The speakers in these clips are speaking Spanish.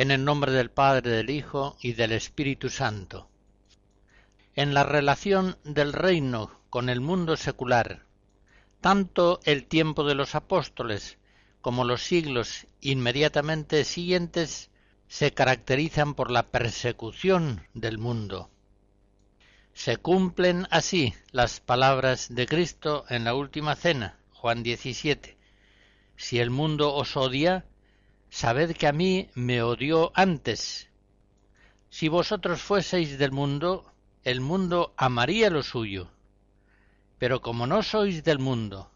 En el nombre del Padre, del Hijo y del Espíritu Santo. En la relación del reino con el mundo secular, tanto el tiempo de los apóstoles como los siglos inmediatamente siguientes se caracterizan por la persecución del mundo. Se cumplen así las palabras de Cristo en la última cena, Juan 17. Si el mundo os odia, sabed que a mí me odió antes. Si vosotros fueseis del mundo, el mundo amaría lo suyo. Pero como no sois del mundo,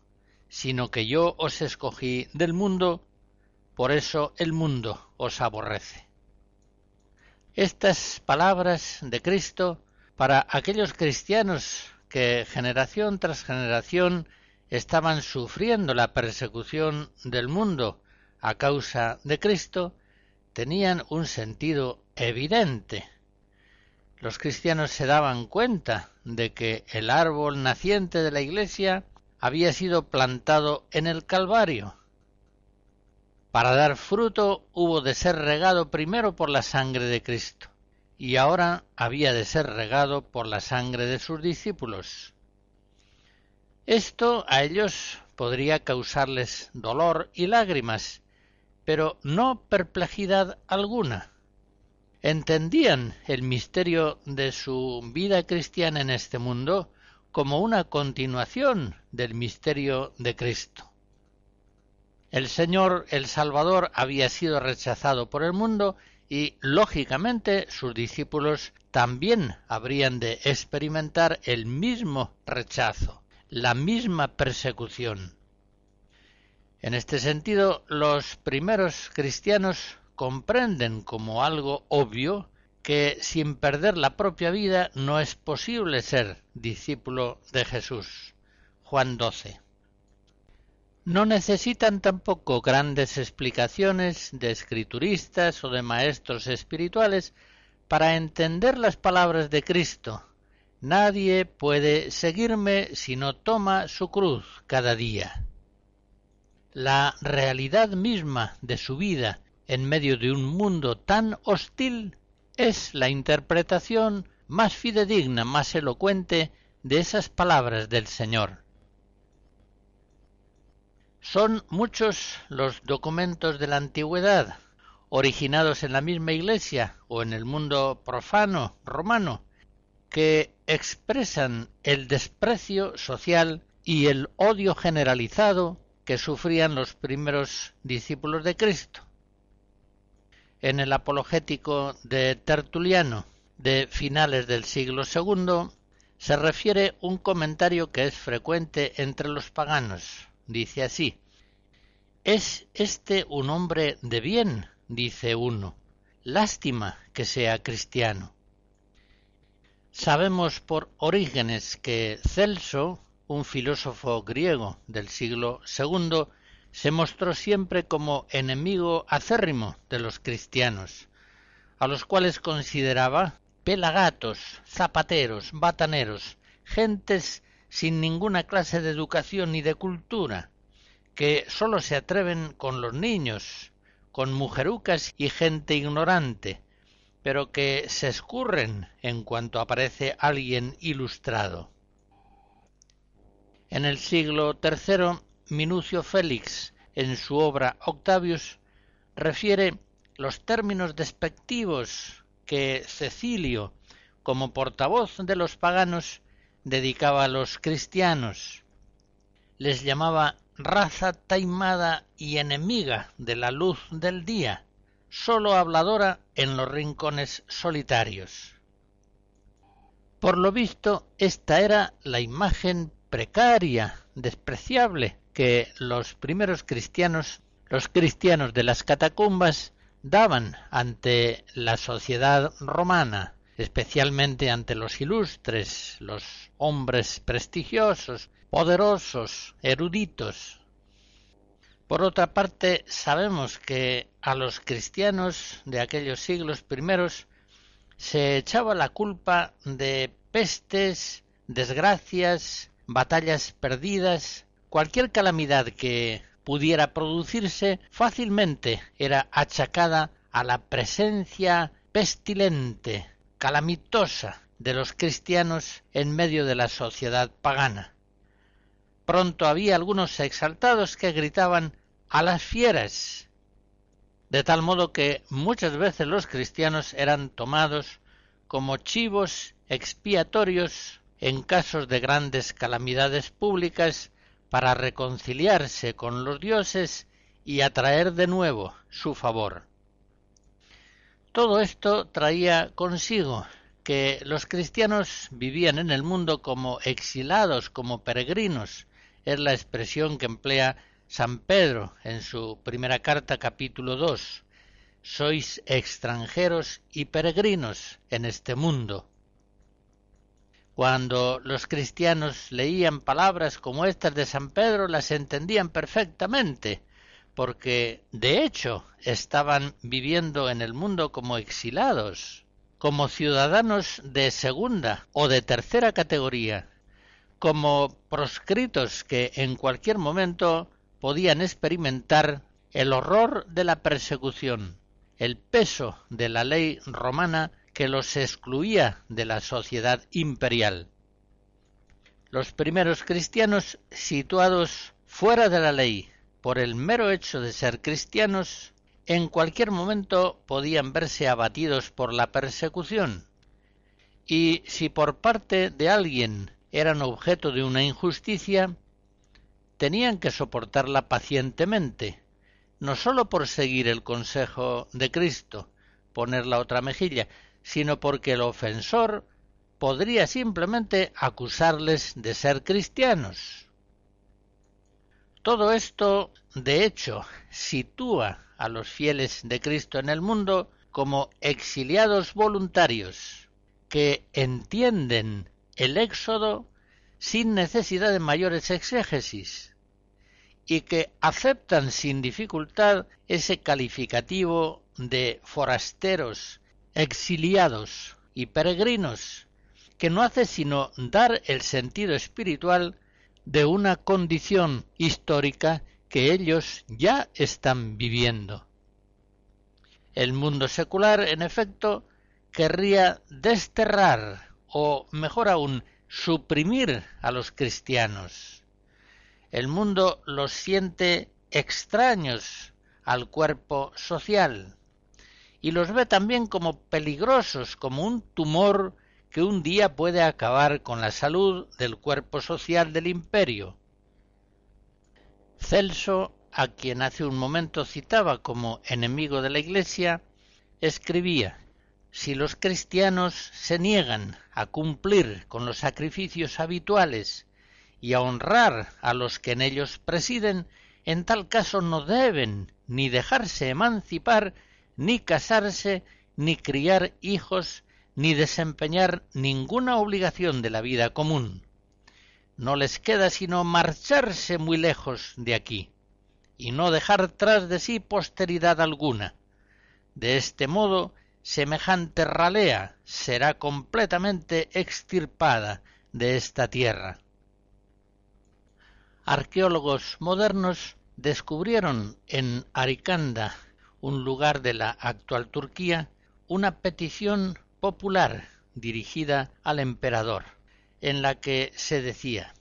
sino que yo os escogí del mundo, por eso el mundo os aborrece. Estas palabras de Cristo para aquellos cristianos que generación tras generación estaban sufriendo la persecución del mundo a causa de Cristo tenían un sentido evidente. Los cristianos se daban cuenta de que el árbol naciente de la Iglesia había sido plantado en el Calvario. Para dar fruto hubo de ser regado primero por la sangre de Cristo, y ahora había de ser regado por la sangre de sus discípulos. Esto a ellos podría causarles dolor y lágrimas, pero no perplejidad alguna. Entendían el misterio de su vida cristiana en este mundo como una continuación del misterio de Cristo. El Señor, el Salvador, había sido rechazado por el mundo y, lógicamente, sus discípulos también habrían de experimentar el mismo rechazo, la misma persecución. En este sentido, los primeros cristianos comprenden como algo obvio que sin perder la propia vida no es posible ser discípulo de Jesús. Juan 12. No necesitan tampoco grandes explicaciones de escrituristas o de maestros espirituales para entender las palabras de Cristo. Nadie puede seguirme si no toma su cruz cada día la realidad misma de su vida en medio de un mundo tan hostil es la interpretación más fidedigna, más elocuente de esas palabras del Señor. Son muchos los documentos de la antigüedad, originados en la misma Iglesia o en el mundo profano romano, que expresan el desprecio social y el odio generalizado que sufrían los primeros discípulos de Cristo. En el apologético de Tertuliano de finales del siglo II se refiere un comentario que es frecuente entre los paganos. Dice así ¿Es este un hombre de bien? dice uno. Lástima que sea cristiano. Sabemos por Orígenes que Celso un filósofo griego del siglo II, se mostró siempre como enemigo acérrimo de los cristianos, a los cuales consideraba pelagatos, zapateros, bataneros, gentes sin ninguna clase de educación ni de cultura, que sólo se atreven con los niños, con mujerucas y gente ignorante, pero que se escurren en cuanto aparece alguien ilustrado. En el siglo III, Minucio Félix, en su obra Octavius, refiere los términos despectivos que Cecilio, como portavoz de los paganos, dedicaba a los cristianos. Les llamaba raza taimada y enemiga de la luz del día, sólo habladora en los rincones solitarios. Por lo visto, esta era la imagen precaria, despreciable, que los primeros cristianos, los cristianos de las catacumbas, daban ante la sociedad romana, especialmente ante los ilustres, los hombres prestigiosos, poderosos, eruditos. Por otra parte, sabemos que a los cristianos de aquellos siglos primeros se echaba la culpa de pestes, desgracias, batallas perdidas, cualquier calamidad que pudiera producirse fácilmente era achacada a la presencia pestilente calamitosa de los cristianos en medio de la sociedad pagana. Pronto había algunos exaltados que gritaban a las fieras, de tal modo que muchas veces los cristianos eran tomados como chivos expiatorios en casos de grandes calamidades públicas para reconciliarse con los dioses y atraer de nuevo su favor. Todo esto traía consigo que los cristianos vivían en el mundo como exilados, como peregrinos, es la expresión que emplea San Pedro en su primera carta capítulo 2. Sois extranjeros y peregrinos en este mundo. Cuando los cristianos leían palabras como estas de San Pedro, las entendían perfectamente, porque de hecho estaban viviendo en el mundo como exilados, como ciudadanos de segunda o de tercera categoría, como proscritos que en cualquier momento podían experimentar el horror de la persecución, el peso de la ley romana que los excluía de la sociedad imperial. Los primeros cristianos situados fuera de la ley, por el mero hecho de ser cristianos, en cualquier momento podían verse abatidos por la persecución, y si por parte de alguien eran objeto de una injusticia, tenían que soportarla pacientemente, no sólo por seguir el consejo de Cristo, poner la otra mejilla, sino porque el ofensor podría simplemente acusarles de ser cristianos. Todo esto, de hecho, sitúa a los fieles de Cristo en el mundo como exiliados voluntarios, que entienden el éxodo sin necesidad de mayores exégesis, y que aceptan sin dificultad ese calificativo de forasteros, exiliados y peregrinos, que no hace sino dar el sentido espiritual de una condición histórica que ellos ya están viviendo. El mundo secular, en efecto, querría desterrar o, mejor aún, suprimir a los cristianos. El mundo los siente extraños al cuerpo social y los ve también como peligrosos, como un tumor que un día puede acabar con la salud del cuerpo social del imperio. Celso, a quien hace un momento citaba como enemigo de la Iglesia, escribía Si los cristianos se niegan a cumplir con los sacrificios habituales y a honrar a los que en ellos presiden, en tal caso no deben ni dejarse emancipar, ni casarse, ni criar hijos, ni desempeñar ninguna obligación de la vida común. No les queda sino marcharse muy lejos de aquí, y no dejar tras de sí posteridad alguna. De este modo, semejante ralea será completamente extirpada de esta tierra. arqueólogos modernos descubrieron en Arikanda, un lugar de la actual Turquía, una petición popular dirigida al emperador, en la que se decía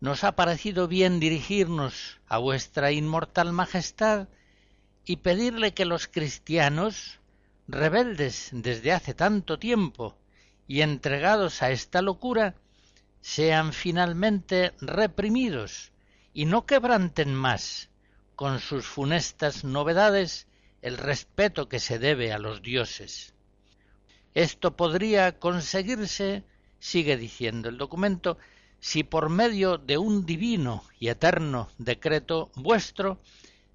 Nos ha parecido bien dirigirnos a vuestra inmortal majestad y pedirle que los cristianos, rebeldes desde hace tanto tiempo y entregados a esta locura, sean finalmente reprimidos y no quebranten más con sus funestas novedades el respeto que se debe a los dioses. Esto podría conseguirse, sigue diciendo el documento, si por medio de un divino y eterno decreto vuestro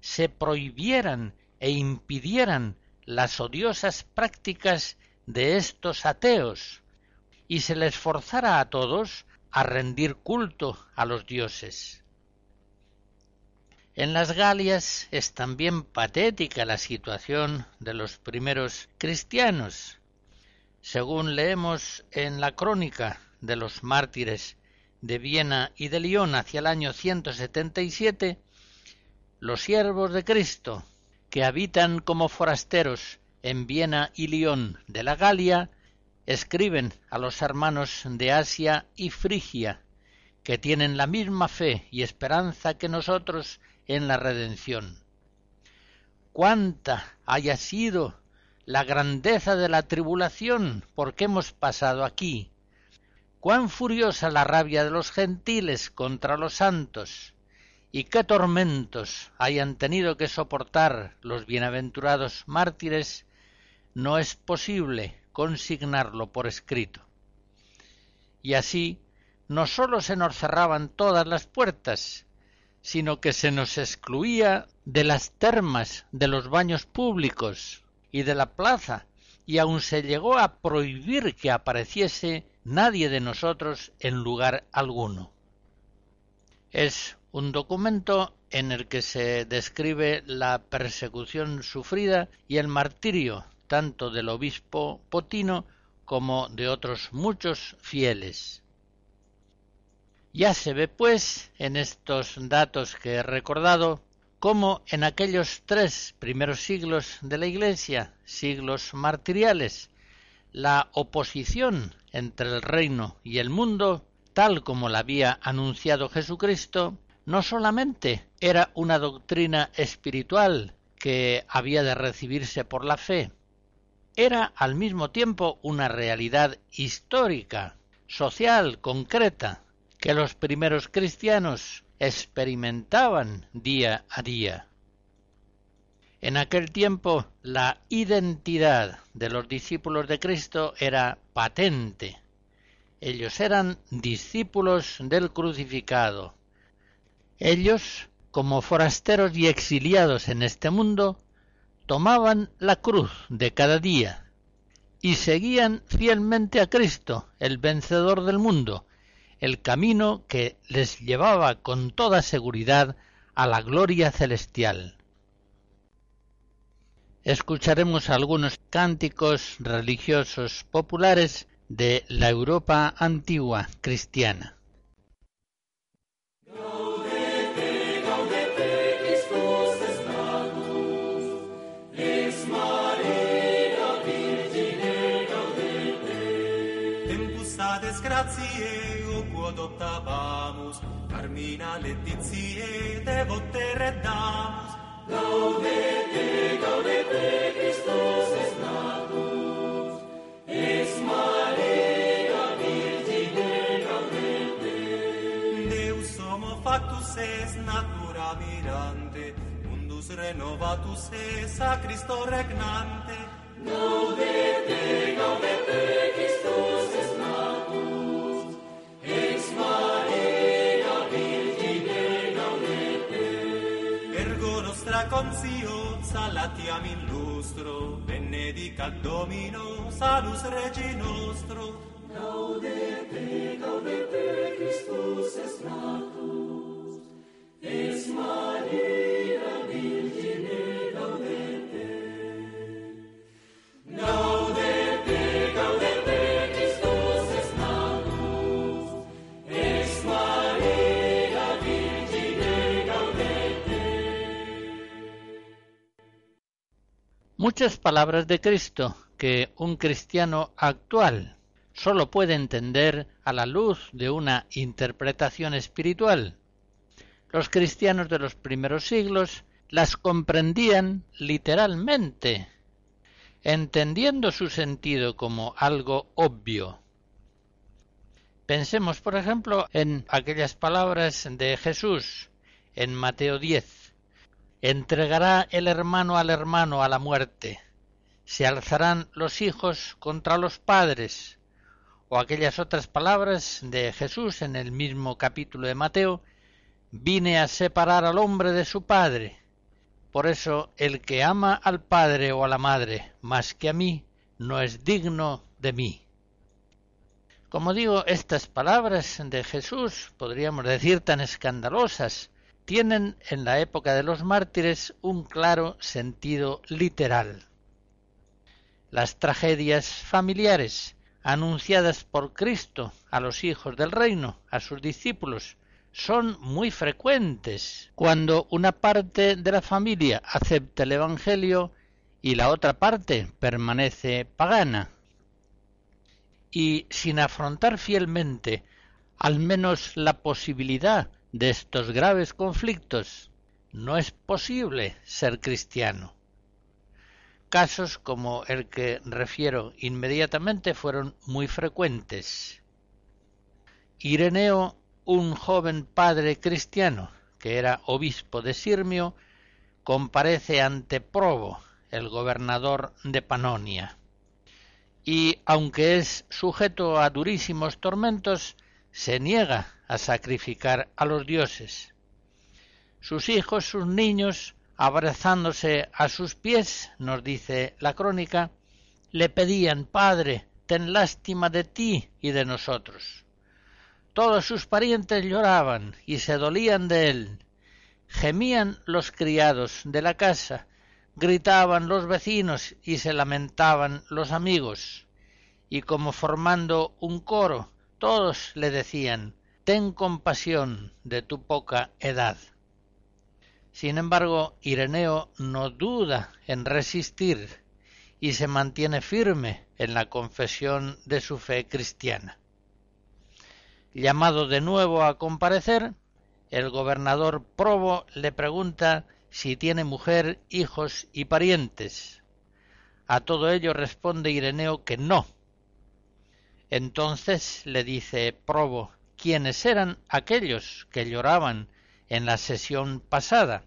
se prohibieran e impidieran las odiosas prácticas de estos ateos y se les forzara a todos a rendir culto a los dioses. En las Galias es también patética la situación de los primeros cristianos, según leemos en la crónica de los mártires de Viena y de Lyon hacia el año 177, los siervos de Cristo, que habitan como forasteros en Viena y Lyon de la Galia, escriben a los hermanos de Asia y Frigia, que tienen la misma fe y esperanza que nosotros en la redención. Cuánta haya sido la grandeza de la tribulación por que hemos pasado aquí, cuán furiosa la rabia de los gentiles contra los santos, y qué tormentos hayan tenido que soportar los bienaventurados mártires, no es posible consignarlo por escrito. Y así no sólo se nos cerraban todas las puertas, sino que se nos excluía de las termas de los baños públicos, y de la plaza, y aun se llegó a prohibir que apareciese nadie de nosotros en lugar alguno. Es un documento en el que se describe la persecución sufrida y el martirio tanto del obispo Potino como de otros muchos fieles. Ya se ve, pues, en estos datos que he recordado, como en aquellos tres primeros siglos de la Iglesia, siglos martiriales, la oposición entre el reino y el mundo, tal como la había anunciado Jesucristo, no solamente era una doctrina espiritual que había de recibirse por la fe, era al mismo tiempo una realidad histórica, social, concreta, que los primeros cristianos experimentaban día a día. En aquel tiempo la identidad de los discípulos de Cristo era patente. Ellos eran discípulos del crucificado. Ellos, como forasteros y exiliados en este mundo, tomaban la cruz de cada día y seguían fielmente a Cristo, el vencedor del mundo, el camino que les llevaba con toda seguridad a la gloria celestial. Escucharemos algunos cánticos religiosos populares de la Europa antigua cristiana. Letizie devote redamus. Gaudete, gaudete, Christus es natus, es Maria Virgine gaudete. Deus homo factus es natura mirante, mundus renovatus es a Cristo regnante. Gaudete, gaudete, Christus es consio salatiam in lustro benedicat domino salus regi nostro. Gaudete gaudete Christus est natus muchas palabras de Cristo que un cristiano actual sólo puede entender a la luz de una interpretación espiritual. Los cristianos de los primeros siglos las comprendían literalmente, entendiendo su sentido como algo obvio. Pensemos, por ejemplo, en aquellas palabras de Jesús en Mateo 10. Entregará el hermano al hermano a la muerte. Se alzarán los hijos contra los padres. O aquellas otras palabras de Jesús en el mismo capítulo de Mateo. Vine a separar al hombre de su padre. Por eso el que ama al padre o a la madre más que a mí, no es digno de mí. Como digo, estas palabras de Jesús, podríamos decir tan escandalosas, tienen en la época de los mártires un claro sentido literal. Las tragedias familiares anunciadas por Cristo a los hijos del reino, a sus discípulos, son muy frecuentes cuando una parte de la familia acepta el Evangelio y la otra parte permanece pagana y sin afrontar fielmente al menos la posibilidad de estos graves conflictos, no es posible ser cristiano. Casos como el que refiero inmediatamente fueron muy frecuentes. Ireneo, un joven padre cristiano, que era obispo de Sirmio, comparece ante Probo, el gobernador de Panonia y aunque es sujeto a durísimos tormentos, se niega a sacrificar a los dioses. Sus hijos, sus niños, abrazándose a sus pies, nos dice la crónica, le pedían, Padre, ten lástima de ti y de nosotros. Todos sus parientes lloraban y se dolían de él. Gemían los criados de la casa gritaban los vecinos y se lamentaban los amigos, y como formando un coro, todos le decían Ten compasión de tu poca edad. Sin embargo, Ireneo no duda en resistir y se mantiene firme en la confesión de su fe cristiana. Llamado de nuevo a comparecer, el gobernador Probo le pregunta si tiene mujer, hijos y parientes. A todo ello responde Ireneo que no. Entonces le dice Probo quiénes eran aquellos que lloraban en la sesión pasada.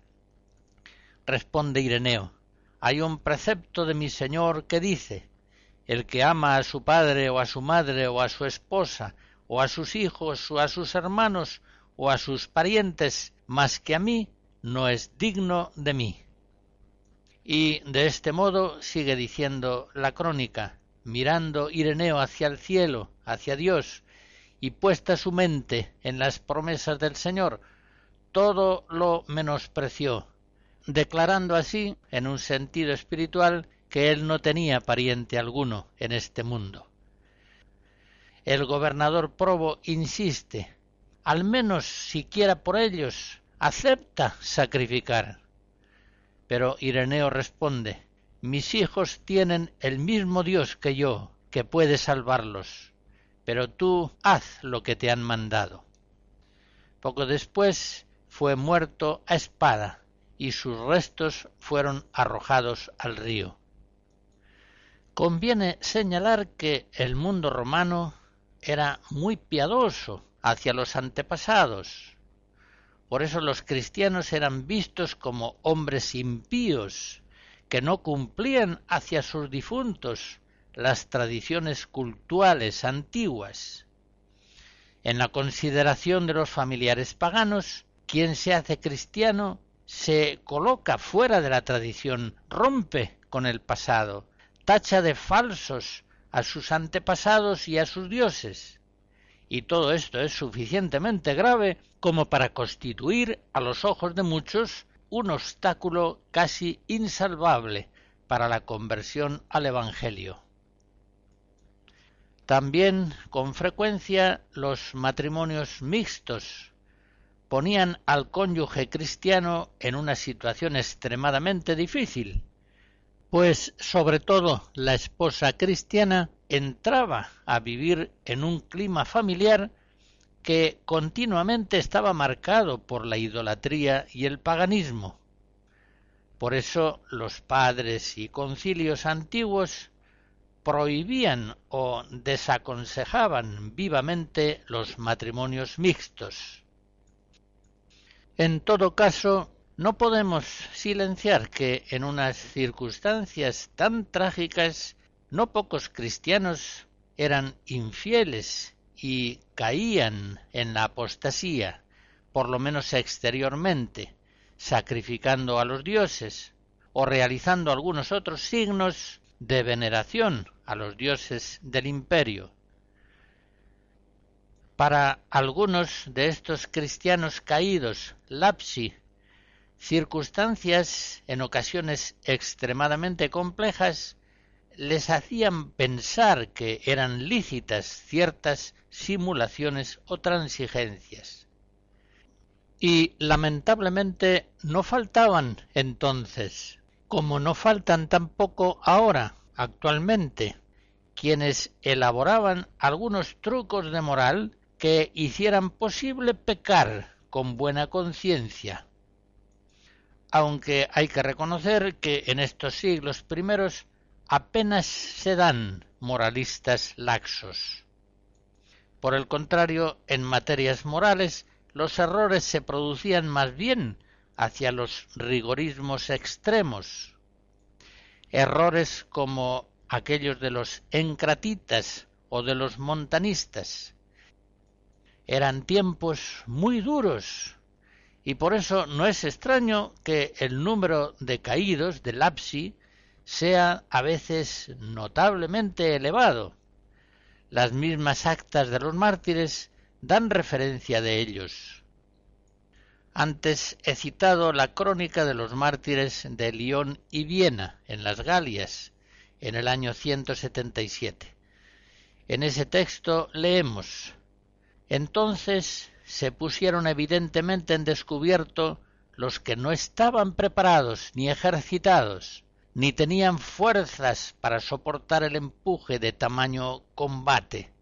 Responde Ireneo hay un precepto de mi Señor que dice el que ama a su padre o a su madre o a su esposa o a sus hijos o a sus hermanos o a sus parientes más que a mí, no es digno de mí. Y de este modo sigue diciendo la crónica, mirando Ireneo hacia el cielo, hacia Dios, y puesta su mente en las promesas del Señor, todo lo menospreció, declarando así, en un sentido espiritual, que él no tenía pariente alguno en este mundo. El gobernador Probo insiste, al menos siquiera por ellos, acepta sacrificar. Pero Ireneo responde, mis hijos tienen el mismo Dios que yo, que puede salvarlos, pero tú haz lo que te han mandado. Poco después fue muerto a espada, y sus restos fueron arrojados al río. Conviene señalar que el mundo romano era muy piadoso hacia los antepasados, por eso los cristianos eran vistos como hombres impíos, que no cumplían hacia sus difuntos las tradiciones cultuales antiguas. En la consideración de los familiares paganos, quien se hace cristiano se coloca fuera de la tradición, rompe con el pasado, tacha de falsos a sus antepasados y a sus dioses y todo esto es suficientemente grave como para constituir a los ojos de muchos un obstáculo casi insalvable para la conversión al Evangelio. También con frecuencia los matrimonios mixtos ponían al cónyuge cristiano en una situación extremadamente difícil, pues sobre todo la esposa cristiana entraba a vivir en un clima familiar que continuamente estaba marcado por la idolatría y el paganismo. Por eso los padres y concilios antiguos prohibían o desaconsejaban vivamente los matrimonios mixtos. En todo caso, no podemos silenciar que en unas circunstancias tan trágicas no pocos cristianos eran infieles y caían en la apostasía, por lo menos exteriormente, sacrificando a los dioses o realizando algunos otros signos de veneración a los dioses del imperio. Para algunos de estos cristianos caídos, lapsi circunstancias en ocasiones extremadamente complejas les hacían pensar que eran lícitas ciertas simulaciones o transigencias. Y lamentablemente no faltaban entonces, como no faltan tampoco ahora, actualmente, quienes elaboraban algunos trucos de moral que hicieran posible pecar con buena conciencia aunque hay que reconocer que en estos siglos primeros apenas se dan moralistas laxos. Por el contrario, en materias morales, los errores se producían más bien hacia los rigorismos extremos. Errores como aquellos de los encratitas o de los montanistas. Eran tiempos muy duros, y por eso no es extraño que el número de caídos del lapsi sea a veces notablemente elevado. Las mismas actas de los mártires dan referencia de ellos. Antes he citado la crónica de los mártires de Lyon y Viena, en las Galias, en el año 177. En ese texto leemos Entonces se pusieron evidentemente en descubierto los que no estaban preparados ni ejercitados, ni tenían fuerzas para soportar el empuje de tamaño combate.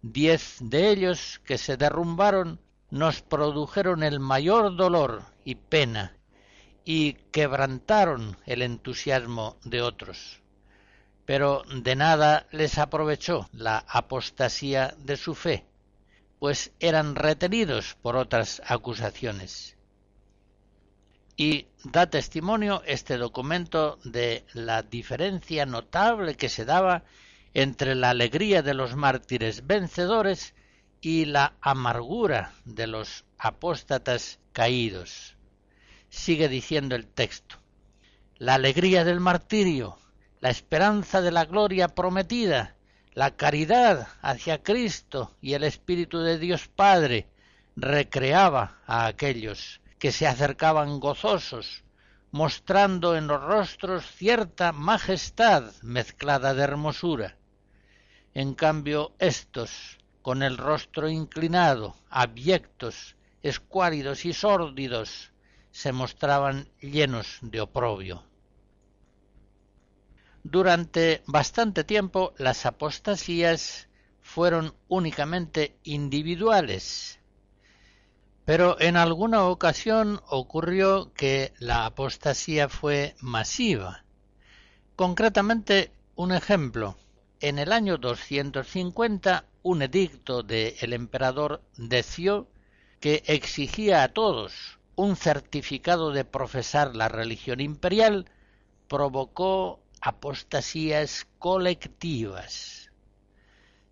Diez de ellos que se derrumbaron nos produjeron el mayor dolor y pena y quebrantaron el entusiasmo de otros. Pero de nada les aprovechó la apostasía de su fe pues eran retenidos por otras acusaciones. Y da testimonio este documento de la diferencia notable que se daba entre la alegría de los mártires vencedores y la amargura de los apóstatas caídos. Sigue diciendo el texto. La alegría del martirio, la esperanza de la gloria prometida, la caridad hacia Cristo y el Espíritu de Dios Padre recreaba a aquellos que se acercaban gozosos, mostrando en los rostros cierta majestad mezclada de hermosura. En cambio, éstos, con el rostro inclinado, abyectos, escuálidos y sórdidos, se mostraban llenos de oprobio. Durante bastante tiempo las apostasías fueron únicamente individuales, pero en alguna ocasión ocurrió que la apostasía fue masiva. Concretamente, un ejemplo. En el año 250, un edicto del emperador Decio que exigía a todos un certificado de profesar la religión imperial provocó apostasías colectivas.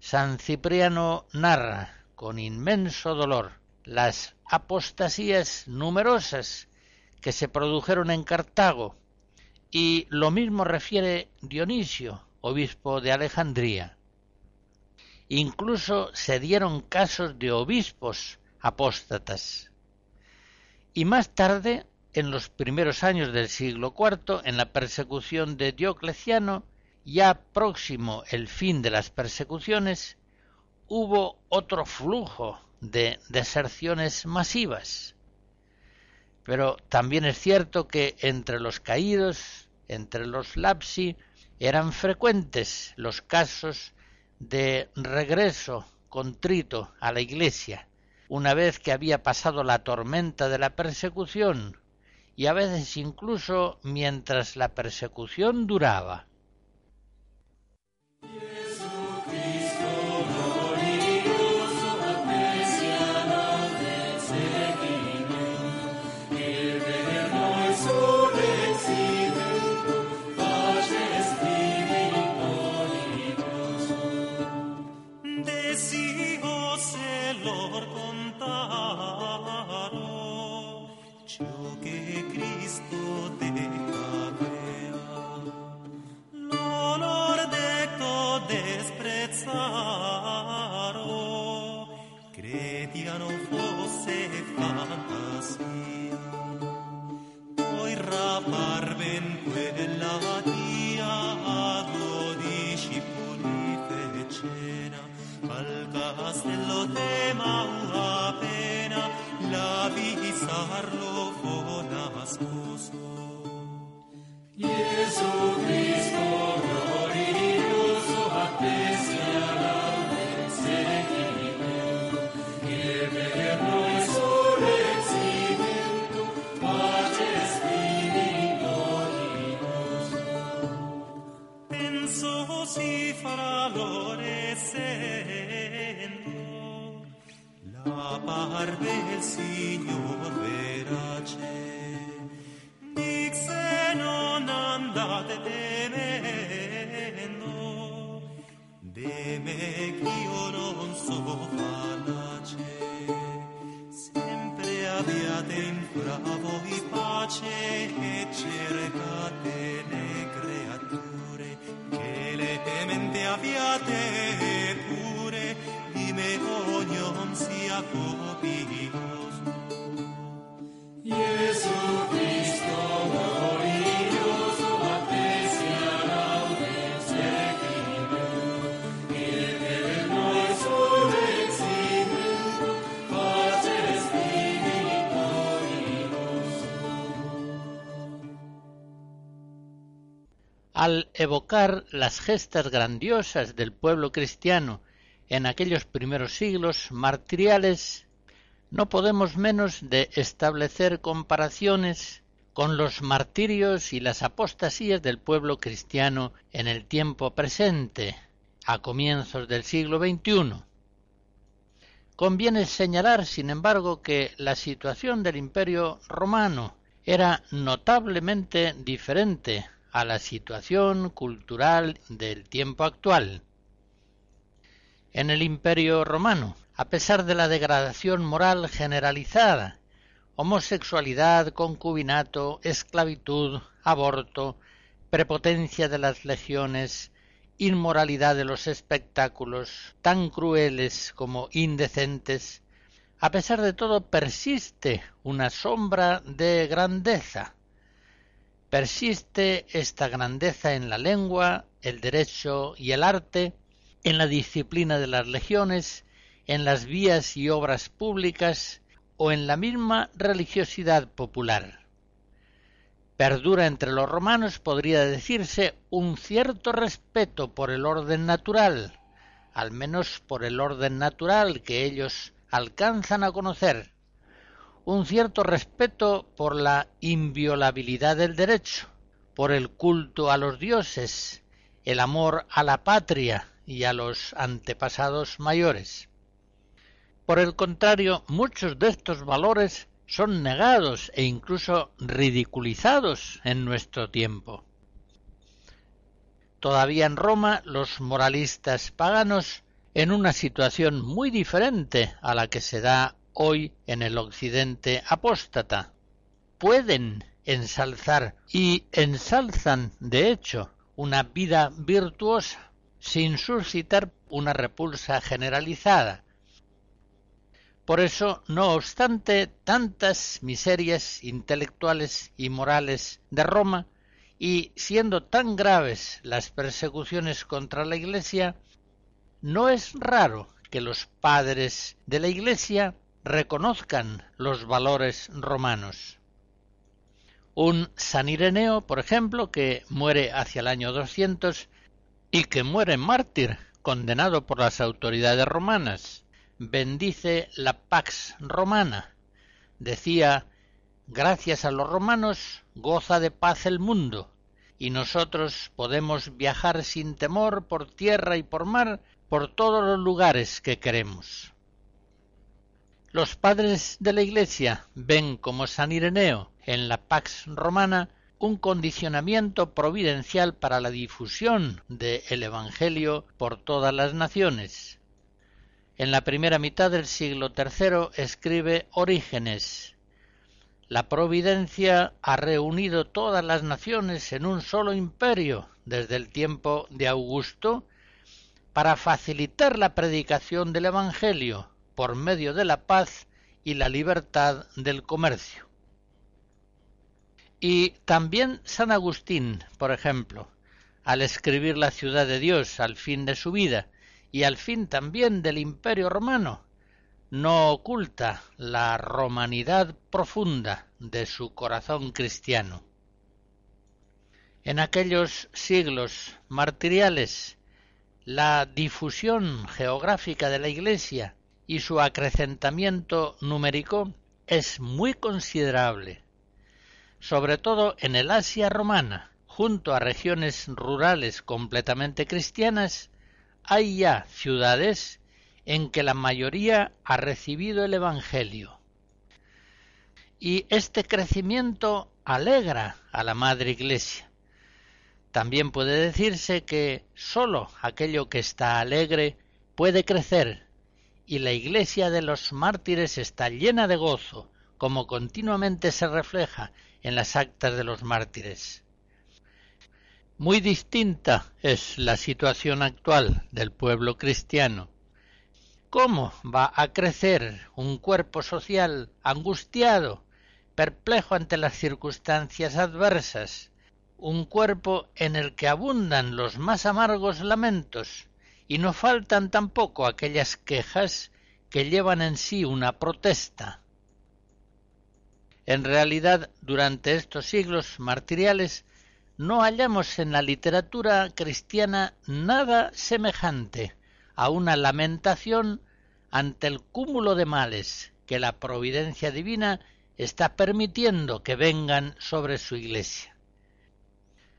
San Cipriano narra con inmenso dolor las apostasías numerosas que se produjeron en Cartago y lo mismo refiere Dionisio, obispo de Alejandría. Incluso se dieron casos de obispos apóstatas. Y más tarde en los primeros años del siglo IV, en la persecución de Diocleciano, ya próximo el fin de las persecuciones, hubo otro flujo de deserciones masivas. Pero también es cierto que entre los caídos entre los lapsi eran frecuentes los casos de regreso contrito a la iglesia, una vez que había pasado la tormenta de la persecución, y a veces incluso mientras la persecución duraba. la pena la vi sarlo fu nascoso evocar las gestas grandiosas del pueblo cristiano en aquellos primeros siglos martiriales, no podemos menos de establecer comparaciones con los martirios y las apostasías del pueblo cristiano en el tiempo presente, a comienzos del siglo XXI. Conviene señalar, sin embargo, que la situación del imperio romano era notablemente diferente a la situación cultural del tiempo actual. En el Imperio romano, a pesar de la degradación moral generalizada, homosexualidad, concubinato, esclavitud, aborto, prepotencia de las legiones, inmoralidad de los espectáculos, tan crueles como indecentes, a pesar de todo persiste una sombra de grandeza, Persiste esta grandeza en la lengua, el derecho y el arte, en la disciplina de las legiones, en las vías y obras públicas o en la misma religiosidad popular. Perdura entre los romanos, podría decirse, un cierto respeto por el orden natural, al menos por el orden natural que ellos alcanzan a conocer, un cierto respeto por la inviolabilidad del derecho, por el culto a los dioses, el amor a la patria y a los antepasados mayores. Por el contrario, muchos de estos valores son negados e incluso ridiculizados en nuestro tiempo. Todavía en Roma los moralistas paganos, en una situación muy diferente a la que se da hoy en el occidente apóstata. Pueden ensalzar y ensalzan, de hecho, una vida virtuosa sin suscitar una repulsa generalizada. Por eso, no obstante tantas miserias intelectuales y morales de Roma, y siendo tan graves las persecuciones contra la Iglesia, no es raro que los padres de la Iglesia reconozcan los valores romanos. Un San Ireneo, por ejemplo, que muere hacia el año 200 y que muere mártir, condenado por las autoridades romanas, bendice la Pax Romana. Decía, gracias a los romanos goza de paz el mundo, y nosotros podemos viajar sin temor por tierra y por mar por todos los lugares que queremos. Los padres de la Iglesia ven como San Ireneo en la Pax Romana un condicionamiento providencial para la difusión del Evangelio por todas las naciones. En la primera mitad del siglo III escribe Orígenes. La providencia ha reunido todas las naciones en un solo imperio desde el tiempo de Augusto para facilitar la predicación del Evangelio por medio de la paz y la libertad del comercio. Y también San Agustín, por ejemplo, al escribir la ciudad de Dios al fin de su vida y al fin también del imperio romano, no oculta la romanidad profunda de su corazón cristiano. En aquellos siglos martiriales, la difusión geográfica de la Iglesia y su acrecentamiento numérico es muy considerable sobre todo en el Asia romana, junto a regiones rurales completamente cristianas, hay ya ciudades en que la mayoría ha recibido el Evangelio. Y este crecimiento alegra a la Madre Iglesia. También puede decirse que sólo aquello que está alegre puede crecer, y la Iglesia de los mártires está llena de gozo, como continuamente se refleja en las actas de los mártires. Muy distinta es la situación actual del pueblo cristiano. ¿Cómo va a crecer un cuerpo social angustiado, perplejo ante las circunstancias adversas, un cuerpo en el que abundan los más amargos lamentos y no faltan tampoco aquellas quejas que llevan en sí una protesta? En realidad, durante estos siglos martiriales, no hallamos en la literatura cristiana nada semejante a una lamentación ante el cúmulo de males que la providencia divina está permitiendo que vengan sobre su iglesia.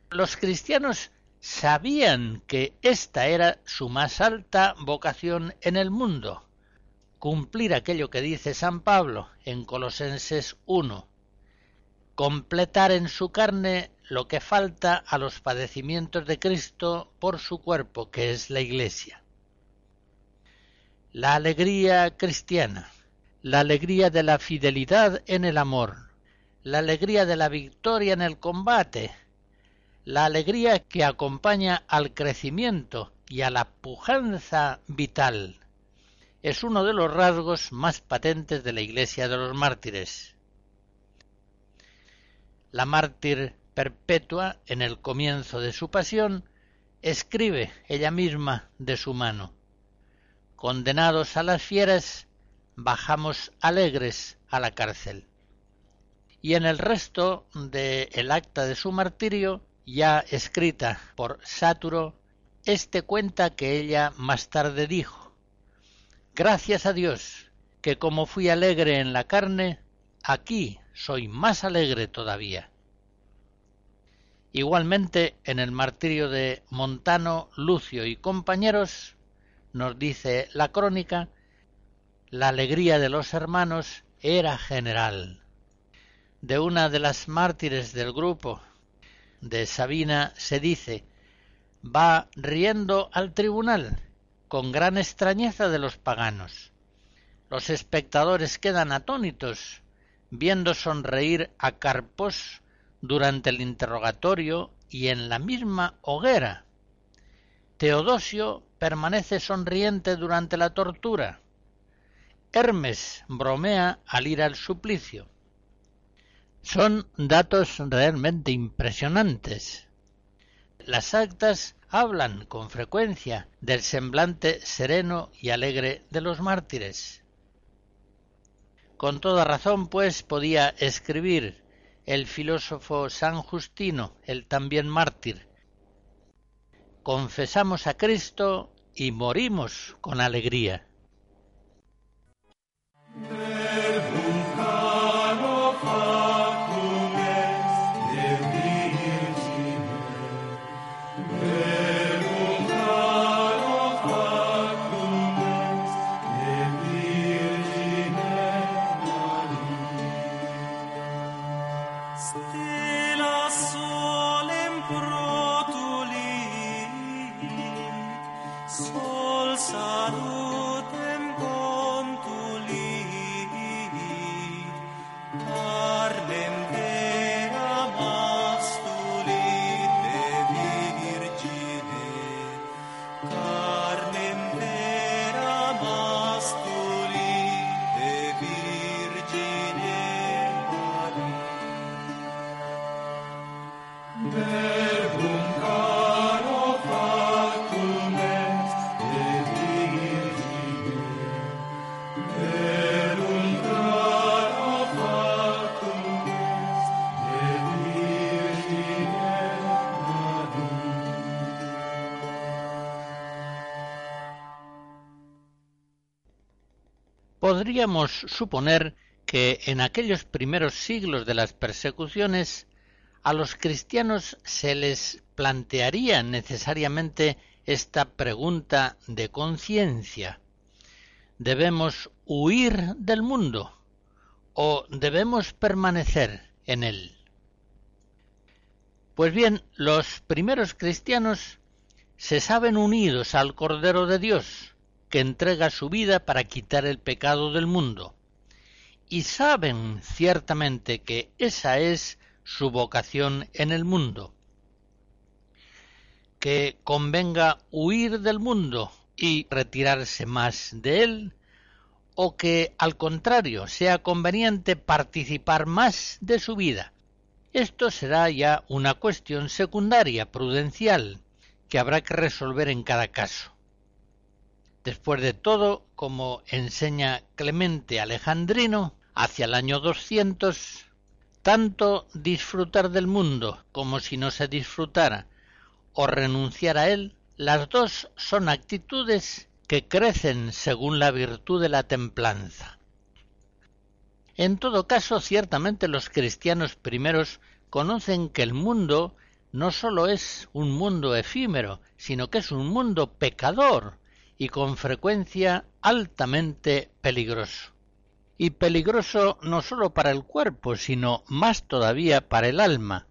Los cristianos sabían que esta era su más alta vocación en el mundo, cumplir aquello que dice San Pablo en Colosenses 1, completar en su carne lo que falta a los padecimientos de Cristo por su cuerpo, que es la Iglesia. La alegría cristiana, la alegría de la fidelidad en el amor, la alegría de la victoria en el combate, la alegría que acompaña al crecimiento y a la pujanza vital, es uno de los rasgos más patentes de la Iglesia de los mártires. La mártir perpetua, en el comienzo de su pasión, escribe ella misma de su mano. Condenados a las fieras, bajamos alegres a la cárcel. Y en el resto del el acta de su martirio, ya escrita por Sáturo, éste cuenta que ella más tarde dijo Gracias a Dios, que como fui alegre en la carne, aquí soy más alegre todavía. Igualmente, en el martirio de Montano, Lucio y compañeros, nos dice la crónica, la alegría de los hermanos era general. De una de las mártires del grupo de Sabina se dice, va riendo al tribunal con gran extrañeza de los paganos. Los espectadores quedan atónitos viendo sonreír a Carpos durante el interrogatorio y en la misma hoguera. Teodosio permanece sonriente durante la tortura. Hermes bromea al ir al suplicio. Son datos realmente impresionantes. Las actas hablan con frecuencia del semblante sereno y alegre de los mártires. Con toda razón, pues, podía escribir el filósofo San Justino, el también mártir. Confesamos a Cristo y morimos con alegría. Podríamos suponer que en aquellos primeros siglos de las persecuciones a los cristianos se les plantearía necesariamente esta pregunta de conciencia. ¿Debemos huir del mundo o debemos permanecer en él? Pues bien, los primeros cristianos se saben unidos al Cordero de Dios, que entrega su vida para quitar el pecado del mundo. Y saben ciertamente que esa es su vocación en el mundo. Que convenga huir del mundo y retirarse más de él, o que al contrario sea conveniente participar más de su vida. Esto será ya una cuestión secundaria, prudencial, que habrá que resolver en cada caso. Después de todo, como enseña Clemente Alejandrino, hacia el año 200, tanto disfrutar del mundo como si no se disfrutara o renunciar a él, las dos son actitudes que crecen según la virtud de la templanza. En todo caso, ciertamente los cristianos primeros conocen que el mundo no sólo es un mundo efímero, sino que es un mundo pecador, y con frecuencia altamente peligroso. Y peligroso no sólo para el cuerpo, sino más todavía para el alma.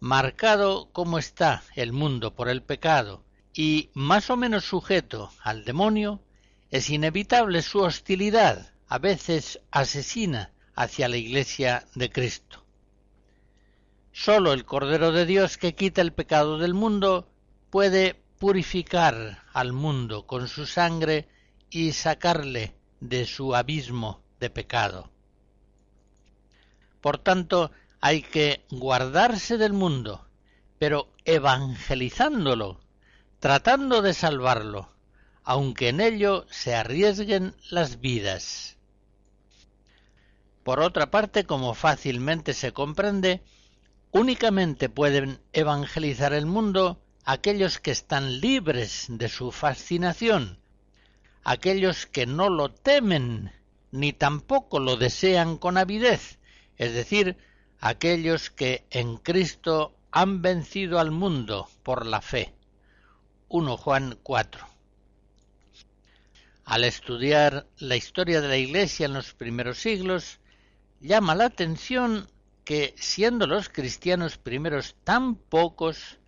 Marcado como está el mundo por el pecado y más o menos sujeto al demonio, es inevitable su hostilidad, a veces asesina, hacia la Iglesia de Cristo. Sólo el Cordero de Dios que quita el pecado del mundo puede purificar al mundo con su sangre y sacarle de su abismo de pecado. Por tanto, hay que guardarse del mundo, pero evangelizándolo, tratando de salvarlo, aunque en ello se arriesguen las vidas. Por otra parte, como fácilmente se comprende, únicamente pueden evangelizar el mundo aquellos que están libres de su fascinación, aquellos que no lo temen ni tampoco lo desean con avidez, es decir, aquellos que en Cristo han vencido al mundo por la fe. 1 Juan 4. Al estudiar la historia de la Iglesia en los primeros siglos, llama la atención que, siendo los cristianos primeros tan pocos,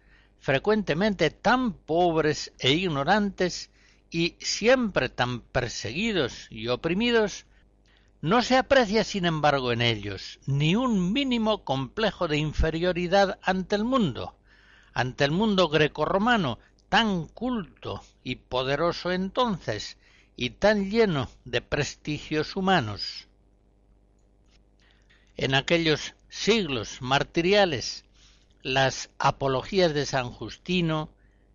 frecuentemente tan pobres e ignorantes y siempre tan perseguidos y oprimidos, no se aprecia, sin embargo, en ellos ni un mínimo complejo de inferioridad ante el mundo, ante el mundo grecorromano, tan culto y poderoso entonces, y tan lleno de prestigios humanos. En aquellos siglos martiriales las apologías de San Justino,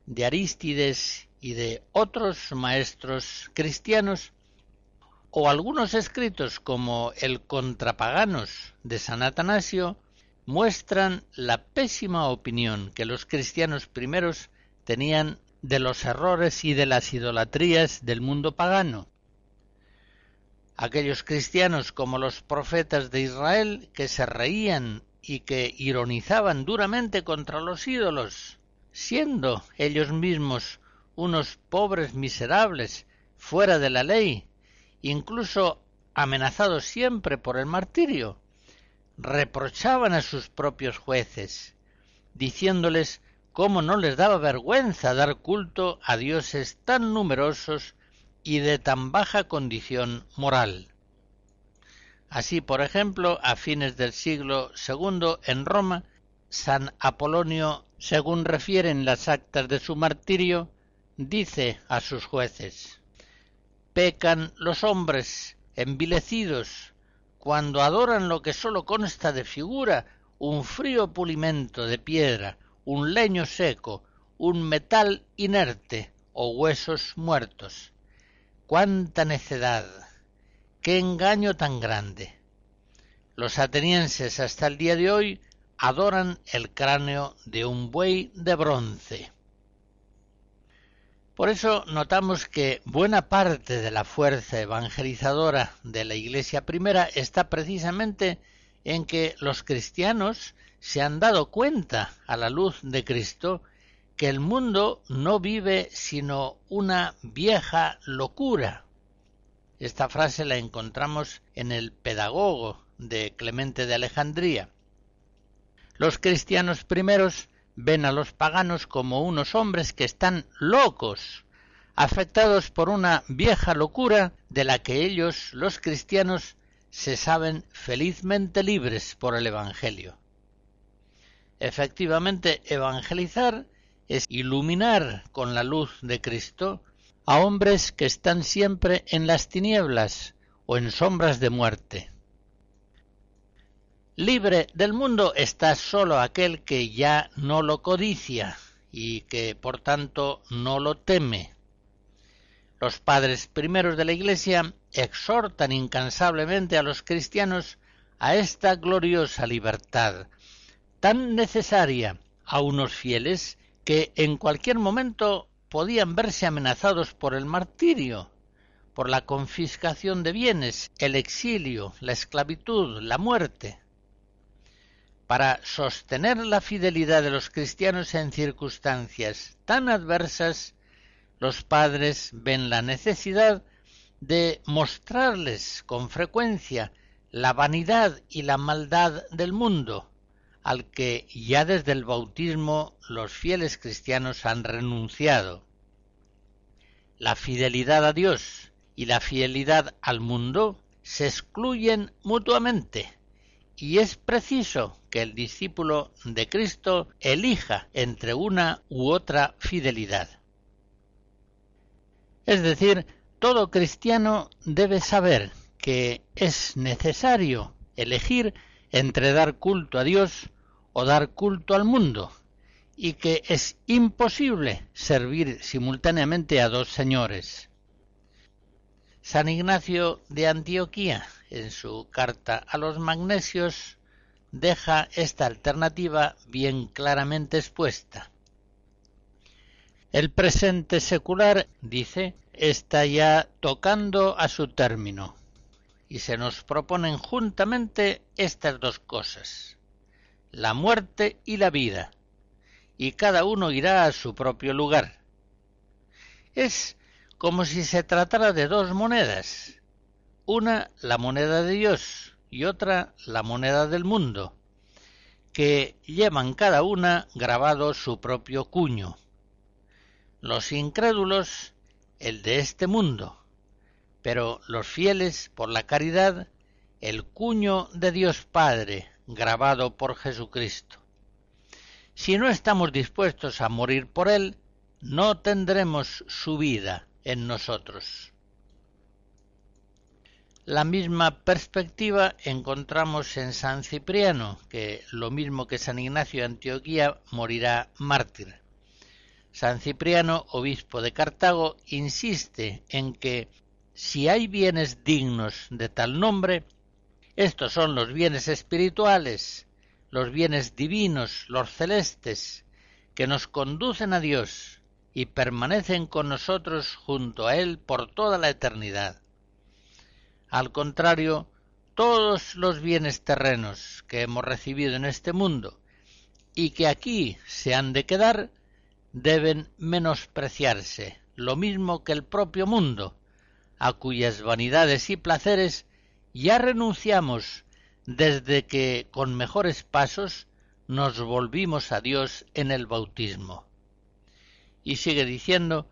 de Arístides y de otros maestros cristianos o algunos escritos como el Contrapaganos de San Atanasio muestran la pésima opinión que los cristianos primeros tenían de los errores y de las idolatrías del mundo pagano. Aquellos cristianos como los profetas de Israel que se reían y que ironizaban duramente contra los ídolos, siendo ellos mismos unos pobres miserables fuera de la ley, incluso amenazados siempre por el martirio, reprochaban a sus propios jueces, diciéndoles cómo no les daba vergüenza dar culto a dioses tan numerosos y de tan baja condición moral. Así, por ejemplo, a fines del siglo II en Roma, San Apolonio, según refieren las actas de su martirio, dice a sus jueces Pecan los hombres envilecidos cuando adoran lo que sólo consta de figura, un frío pulimento de piedra, un leño seco, un metal inerte o huesos muertos. ¡Cuánta necedad! ¡Qué engaño tan grande! Los atenienses hasta el día de hoy adoran el cráneo de un buey de bronce. Por eso notamos que buena parte de la fuerza evangelizadora de la Iglesia primera está precisamente en que los cristianos se han dado cuenta a la luz de Cristo que el mundo no vive sino una vieja locura. Esta frase la encontramos en el Pedagogo de Clemente de Alejandría. Los cristianos primeros ven a los paganos como unos hombres que están locos, afectados por una vieja locura de la que ellos, los cristianos, se saben felizmente libres por el Evangelio. Efectivamente, evangelizar es iluminar con la luz de Cristo a hombres que están siempre en las tinieblas o en sombras de muerte. Libre del mundo está sólo aquel que ya no lo codicia y que por tanto no lo teme. Los padres primeros de la Iglesia exhortan incansablemente a los cristianos a esta gloriosa libertad, tan necesaria a unos fieles que en cualquier momento podían verse amenazados por el martirio, por la confiscación de bienes, el exilio, la esclavitud, la muerte. Para sostener la fidelidad de los cristianos en circunstancias tan adversas, los padres ven la necesidad de mostrarles con frecuencia la vanidad y la maldad del mundo, al que ya desde el bautismo los fieles cristianos han renunciado. La fidelidad a Dios y la fidelidad al mundo se excluyen mutuamente y es preciso que el discípulo de Cristo elija entre una u otra fidelidad. Es decir, todo cristiano debe saber que es necesario elegir entre dar culto a Dios dar culto al mundo, y que es imposible servir simultáneamente a dos señores. San Ignacio de Antioquía, en su carta a los magnesios, deja esta alternativa bien claramente expuesta. El presente secular, dice, está ya tocando a su término y se nos proponen juntamente estas dos cosas, la muerte y la vida, y cada uno irá a su propio lugar. Es como si se tratara de dos monedas, una la moneda de Dios y otra la moneda del mundo, que llevan cada una grabado su propio cuño. Los incrédulos el de este mundo, pero los fieles por la caridad el cuño de Dios Padre grabado por Jesucristo. Si no estamos dispuestos a morir por Él, no tendremos su vida en nosotros. La misma perspectiva encontramos en San Cipriano, que lo mismo que San Ignacio de Antioquía morirá mártir. San Cipriano, obispo de Cartago, insiste en que si hay bienes dignos de tal nombre, estos son los bienes espirituales, los bienes divinos, los celestes, que nos conducen a Dios y permanecen con nosotros junto a Él por toda la eternidad. Al contrario, todos los bienes terrenos que hemos recibido en este mundo y que aquí se han de quedar, deben menospreciarse, lo mismo que el propio mundo, a cuyas vanidades y placeres ya renunciamos desde que con mejores pasos nos volvimos a Dios en el bautismo. Y sigue diciendo,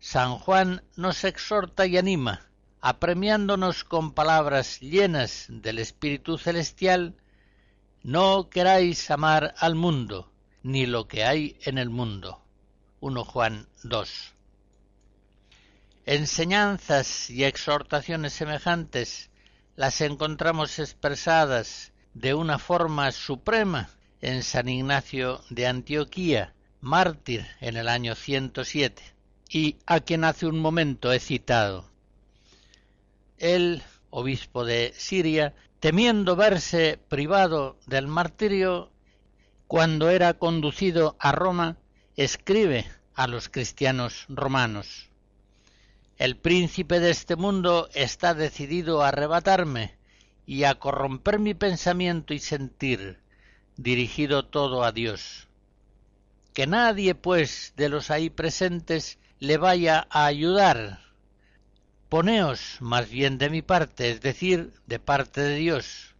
San Juan nos exhorta y anima, apremiándonos con palabras llenas del Espíritu Celestial, no queráis amar al mundo, ni lo que hay en el mundo. 1 Juan 2. Enseñanzas y exhortaciones semejantes las encontramos expresadas de una forma suprema en San Ignacio de Antioquía, mártir en el año 107, y a quien hace un momento he citado. El obispo de Siria, temiendo verse privado del martirio, cuando era conducido a Roma, escribe a los cristianos romanos. El príncipe de este mundo está decidido a arrebatarme y a corromper mi pensamiento y sentir, dirigido todo a Dios. Que nadie, pues, de los ahí presentes le vaya a ayudar. Poneos más bien de mi parte, es decir, de parte de Dios.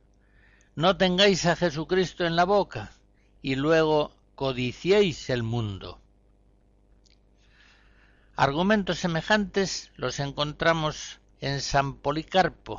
No tengáis a Jesucristo en la boca y luego codiciéis el mundo. Argumentos semejantes los encontramos en San Policarpo,